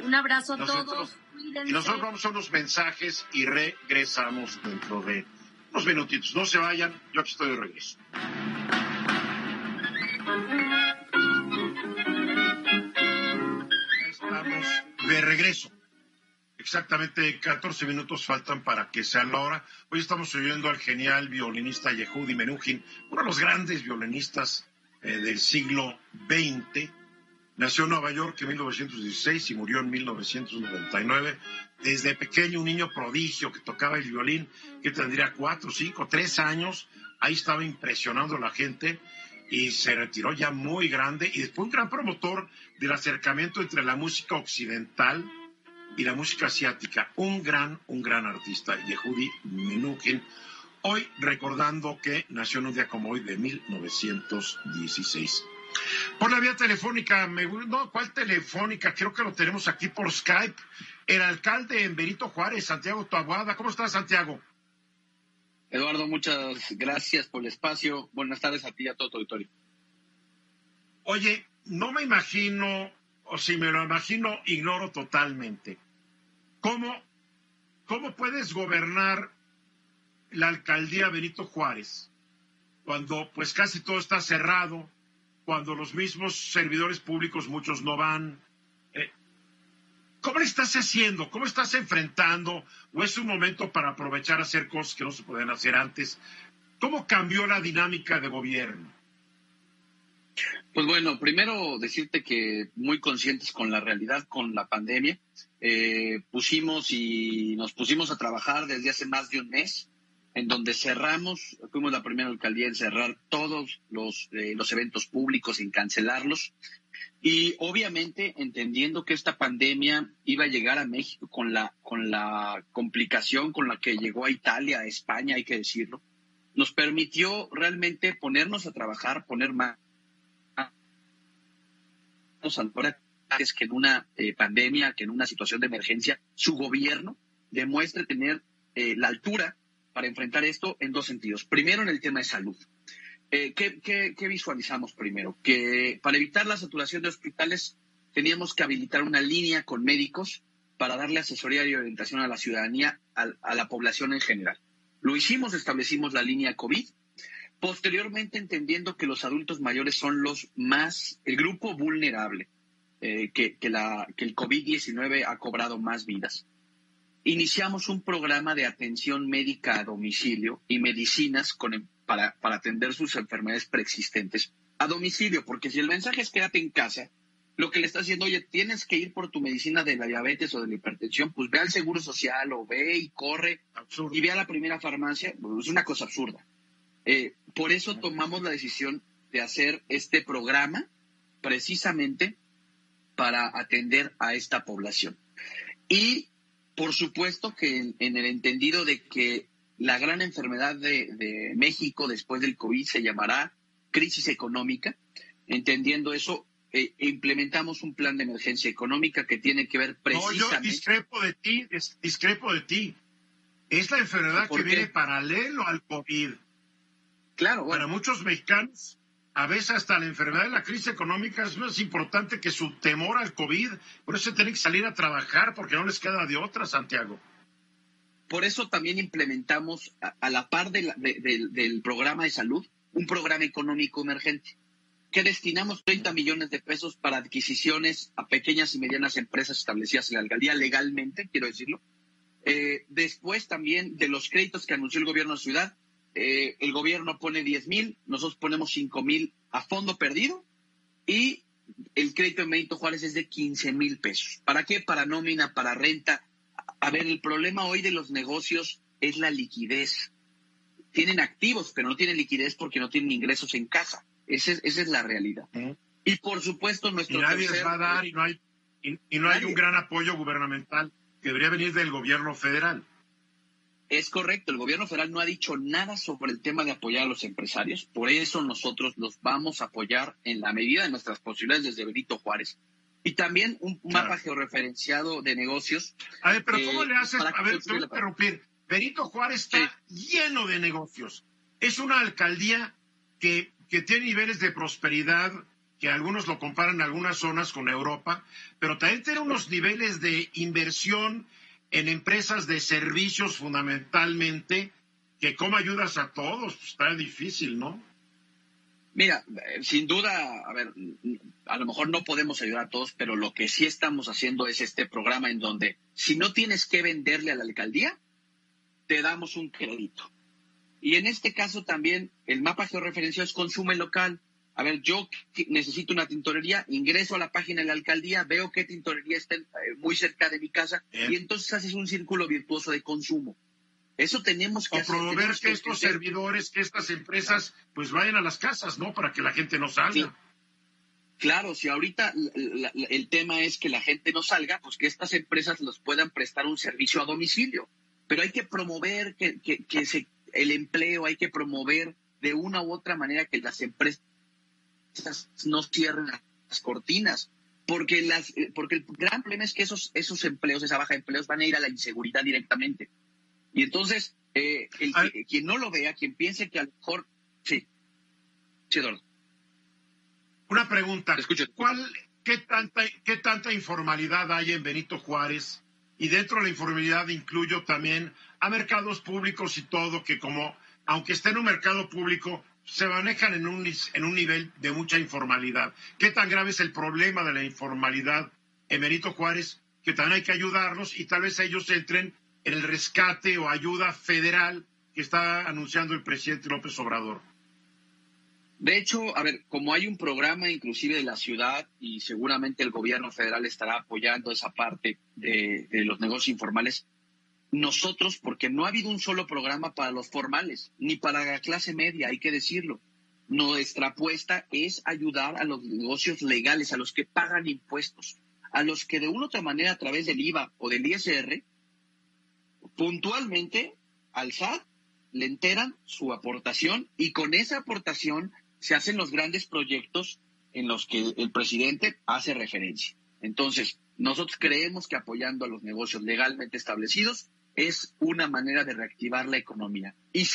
un abrazo a todos. Y nosotros vamos a unos mensajes y regresamos dentro de unos minutitos. No se vayan, yo aquí estoy de regreso. Estamos de regreso. Exactamente 14 minutos faltan para que sea la hora. Hoy estamos oyendo al genial violinista Yehudi Menuhin, uno de los grandes violinistas eh, del siglo XX. Nació en Nueva York en 1916 y murió en 1999. Desde pequeño, un niño prodigio que tocaba el violín, que tendría cuatro, cinco, tres años. Ahí estaba impresionando a la gente y se retiró ya muy grande y después un gran promotor del acercamiento entre la música occidental y la música asiática. Un gran, un gran artista, Yehudi Menuhin. Hoy recordando que nació en un día como hoy de 1916. Por la vía telefónica, me, no, ¿cuál telefónica? Creo que lo tenemos aquí por Skype. El alcalde en Benito Juárez, Santiago Tabuada. ¿Cómo estás, Santiago? Eduardo, muchas gracias por el espacio. Buenas tardes a ti y a todo tu auditorio. Oye, no me imagino, o si me lo imagino, ignoro totalmente. ¿Cómo, cómo puedes gobernar la alcaldía Benito Juárez cuando pues casi todo está cerrado, cuando los mismos servidores públicos, muchos no van? Eh, ¿Cómo le estás haciendo? ¿Cómo estás enfrentando? ¿O es un momento para aprovechar hacer cosas que no se podían hacer antes? ¿Cómo cambió la dinámica de gobierno? Pues bueno, primero decirte que muy conscientes con la realidad, con la pandemia, eh, pusimos y nos pusimos a trabajar desde hace más de un mes, en donde cerramos, fuimos la primera alcaldía en cerrar todos los, eh, los eventos públicos, en cancelarlos. Y obviamente entendiendo que esta pandemia iba a llegar a México con la, con la complicación con la que llegó a Italia, a España, hay que decirlo, nos permitió realmente ponernos a trabajar, poner más ahora es que en una eh, pandemia, que en una situación de emergencia, su gobierno demuestre tener eh, la altura para enfrentar esto en dos sentidos. Primero, en el tema de salud. eh, ¿qué, visualizamos primero? Que para evitar la saturación de hospitales teníamos que habilitar una línea con médicos para darle asesoría y orientación a la ciudadanía, a, la población en general. Lo hicimos, establecimos la línea COVID. Posteriormente, entendiendo que los adultos mayores son los más, el grupo vulnerable, eh, que, que, la, que el COVID-19 ha cobrado más vidas. Iniciamos un programa de atención médica a domicilio y medicinas con, para, para atender sus enfermedades preexistentes a domicilio, porque si el mensaje es quédate en casa, lo que le está haciendo, oye, tienes que ir por tu medicina de la diabetes o de la hipertensión, pues ve al Seguro Social o ve y corre y ve a la primera farmacia, pues es una cosa absurda. Eh, por eso tomamos la decisión de hacer este programa precisamente para atender a esta población. Y por supuesto que en, el entendido de que la gran enfermedad de, de México después del COVID se llamará crisis económica, entendiendo eso, eh, implementamos un plan de emergencia económica que tiene que ver precisamente... No, yo discrepo de ti, discrepo de ti. Es la enfermedad que viene paralelo al COVID. Claro, bueno. Para muchos mexicanos, a veces hasta la enfermedad de la crisis económica es más importante que su temor al COVID. Por eso tienen que salir a trabajar porque no les queda de otra, Santiago. Por eso también implementamos, a, la par del programa de salud, un programa económico emergente que destinamos 30 millones de pesos para adquisiciones a pequeñas y medianas empresas establecidas en la alcaldía legalmente, quiero decirlo. Eh, después también de los créditos que anunció el gobierno de ciudad, eh, el gobierno pone 10 mil, nosotros ponemos 5 mil a fondo perdido y el crédito de Benito Juárez es de 15 mil pesos. ¿Para qué? Para nómina, para renta. A ver, el problema hoy de los negocios es la liquidez. Tienen activos, pero no tienen liquidez porque no tienen ingresos en casa. Esa es, la realidad. Y por supuesto nuestro... Y nadie les va a dar y no hay, y, no hay un gran apoyo gubernamental que debería venir del gobierno federal. Es correcto, el gobierno federal no ha dicho nada sobre el tema de apoyar a los empresarios, por eso nosotros los vamos a apoyar en la medida de nuestras posibilidades desde Benito Juárez. Y también un mapa georreferenciado de negocios. A ver, pero ¿cómo le haces? A ver, te voy a interrumpir. Benito Juárez está lleno de negocios. Es una alcaldía que que tiene niveles de prosperidad que algunos lo comparan en algunas zonas con Europa, pero también tiene unos niveles de inversión en empresas de servicios fundamentalmente, que como ayudas a todos, pues, está difícil, ¿no? Mira, eh, sin duda, a ver, a lo mejor no podemos ayudar a todos, pero lo que sí estamos haciendo es este programa en donde si no tienes que venderle a la alcaldía, te damos un crédito. Y en este caso también el mapa georreferenciado es consumo local. A ver, yo necesito una tintorería, ingreso a la página de la alcaldía, veo qué tintorería está eh, muy cerca de mi casa y entonces haces un círculo virtuoso de consumo. Eso tenemos que o promover que, estos servidores, que estas empresas, pues vayan a las casas, ¿no? Para que la gente no salga. Claro, si ahorita el tema es que la gente no salga, pues que estas empresas los puedan prestar un servicio a domicilio. Pero hay que promover que, que se el empleo, hay que promover de una u otra manera que las empresas no cierren las cortinas, porque las eh, porque el gran problema es que esos esos empleos, esa baja de empleos van a ir a la inseguridad directamente. Y entonces, eh, el, quien no lo vea, quien piense que a lo mejor, sí, sí, Una pregunta. ¿Cuál, qué, tanta, ¿Qué tanta informalidad hay en Benito Juárez? Y dentro de la informalidad incluyo también a mercados públicos y todo, que como, aunque esté en un mercado público, se manejan en un, en un nivel de mucha informalidad. ¿Qué tan grave es el problema de la informalidad en Benito Juárez? Que también hay que ayudarlos y tal vez ellos entren en el rescate o ayuda federal que está anunciando el presidente López Obrador. De hecho, a ver, como hay un programa inclusive de la ciudad y seguramente el gobierno federal estará apoyando esa parte de los negocios informales, nosotros, porque no ha habido un solo programa para los formales, ni para la clase media, hay que decirlo. Nuestra apuesta es ayudar a los negocios legales, a los que pagan impuestos, a los que de una u otra manera a través del IVA o del ISR, puntualmente al SAT le enteran su aportación y con esa aportación se hacen los grandes proyectos en los que el presidente hace referencia. Entonces, nosotros creemos que apoyando a los negocios legalmente establecidos es una manera de reactivar la economía. Y,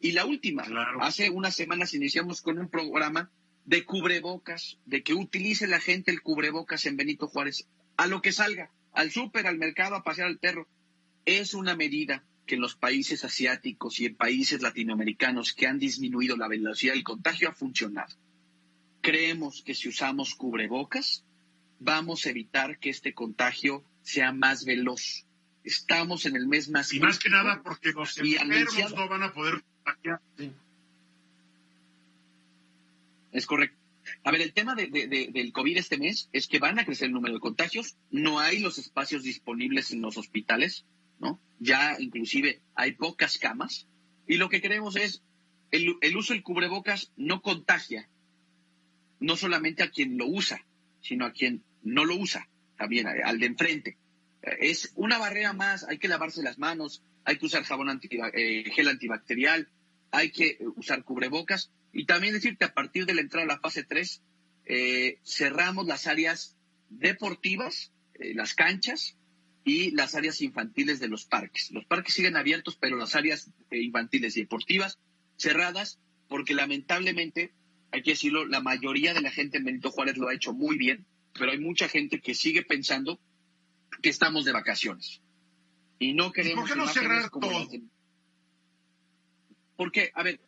y, la última, hace unas semanas iniciamos con un programa de cubrebocas, de que utilice la gente el cubrebocas en Benito Juárez, a lo que salga, al súper, al mercado, a pasear al perro. Es una medida que en los países asiáticos y en países latinoamericanos que han disminuido la velocidad del contagio ha funcionado. Creemos que si usamos cubrebocas, vamos a evitar que este contagio sea más veloz estamos en el mes más Y más que nada porque los enfermos no van a poder Es correcto. A ver, el tema de, del COVID este mes es que van a crecer el número de contagios, no hay los espacios disponibles en los hospitales, ¿no? Ya inclusive hay pocas camas, y lo que queremos es, el, el uso del cubrebocas no contagia, no solamente a quien lo usa, sino a quien no lo usa, también al de enfrente es una barrera más, hay que lavarse las manos, hay que usar jabón eh, gel antibacterial, hay que usar cubrebocas y también decirte a partir de la entrada a la fase 3 eh, cerramos las áreas deportivas, eh, las canchas y las áreas infantiles de los parques. Los parques siguen abiertos, pero las áreas infantiles y deportivas cerradas porque lamentablemente, hay que decirlo, la mayoría de la gente en Benito Juárez lo ha hecho muy bien, pero hay mucha gente que sigue pensando que estamos de vacaciones. Y no queremos... ¿Por qué no cerrar todo? Porque, a ver,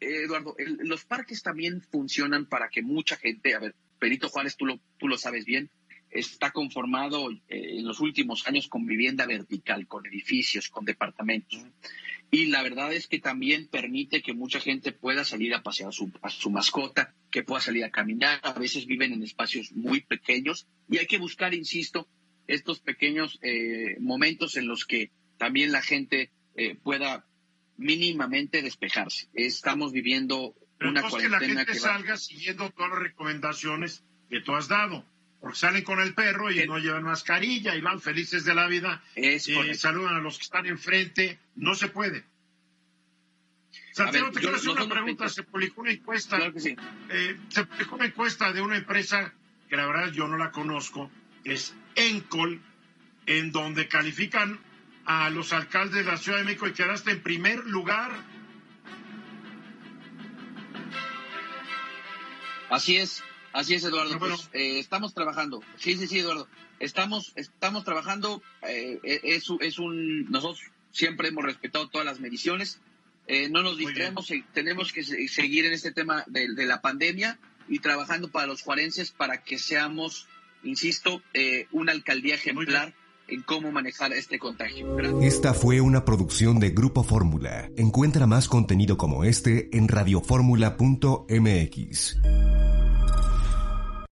Eduardo, los parques también funcionan para que mucha gente, a ver, Perito Juárez, tú lo, tú lo sabes bien, está conformado eh, en los últimos años con vivienda vertical, con edificios, con departamentos. Y la verdad es que también permite que mucha gente pueda salir a pasear a su, a su mascota, que pueda salir a caminar. A veces viven en espacios muy pequeños y hay que buscar, insisto, estos pequeños eh, momentos en los que también la gente eh, pueda mínimamente despejarse. Estamos viviendo una cuarentena que la gente salga siguiendo todas las recomendaciones que tú has dado. Porque salen con el perro y no llevan mascarilla y van felices de la vida. y saludan a los que están enfrente. No se puede. Santiago, te quiero hacer una pregunta. Se publicó una encuesta. Eh, se publicó una encuesta de una empresa que la verdad yo no la conozco, es Encol, en donde califican a los alcaldes de la Ciudad de México y quedaste en primer lugar. Así es, así es, Eduardo. Pues, eh, estamos trabajando. Sí, sí, sí, Eduardo. Estamos, estamos trabajando. Eh, eh, es, es, un. Nosotros siempre hemos respetado todas las mediciones. no nos distraemos, tenemos que seguir en este tema de, de la pandemia y trabajando para los juarenses para que seamos insisto, eh, una alcaldía ejemplar en cómo manejar este contagio. Esta fue una producción de Grupo Fórmula. Encuentra más contenido como este en radioformula.mx.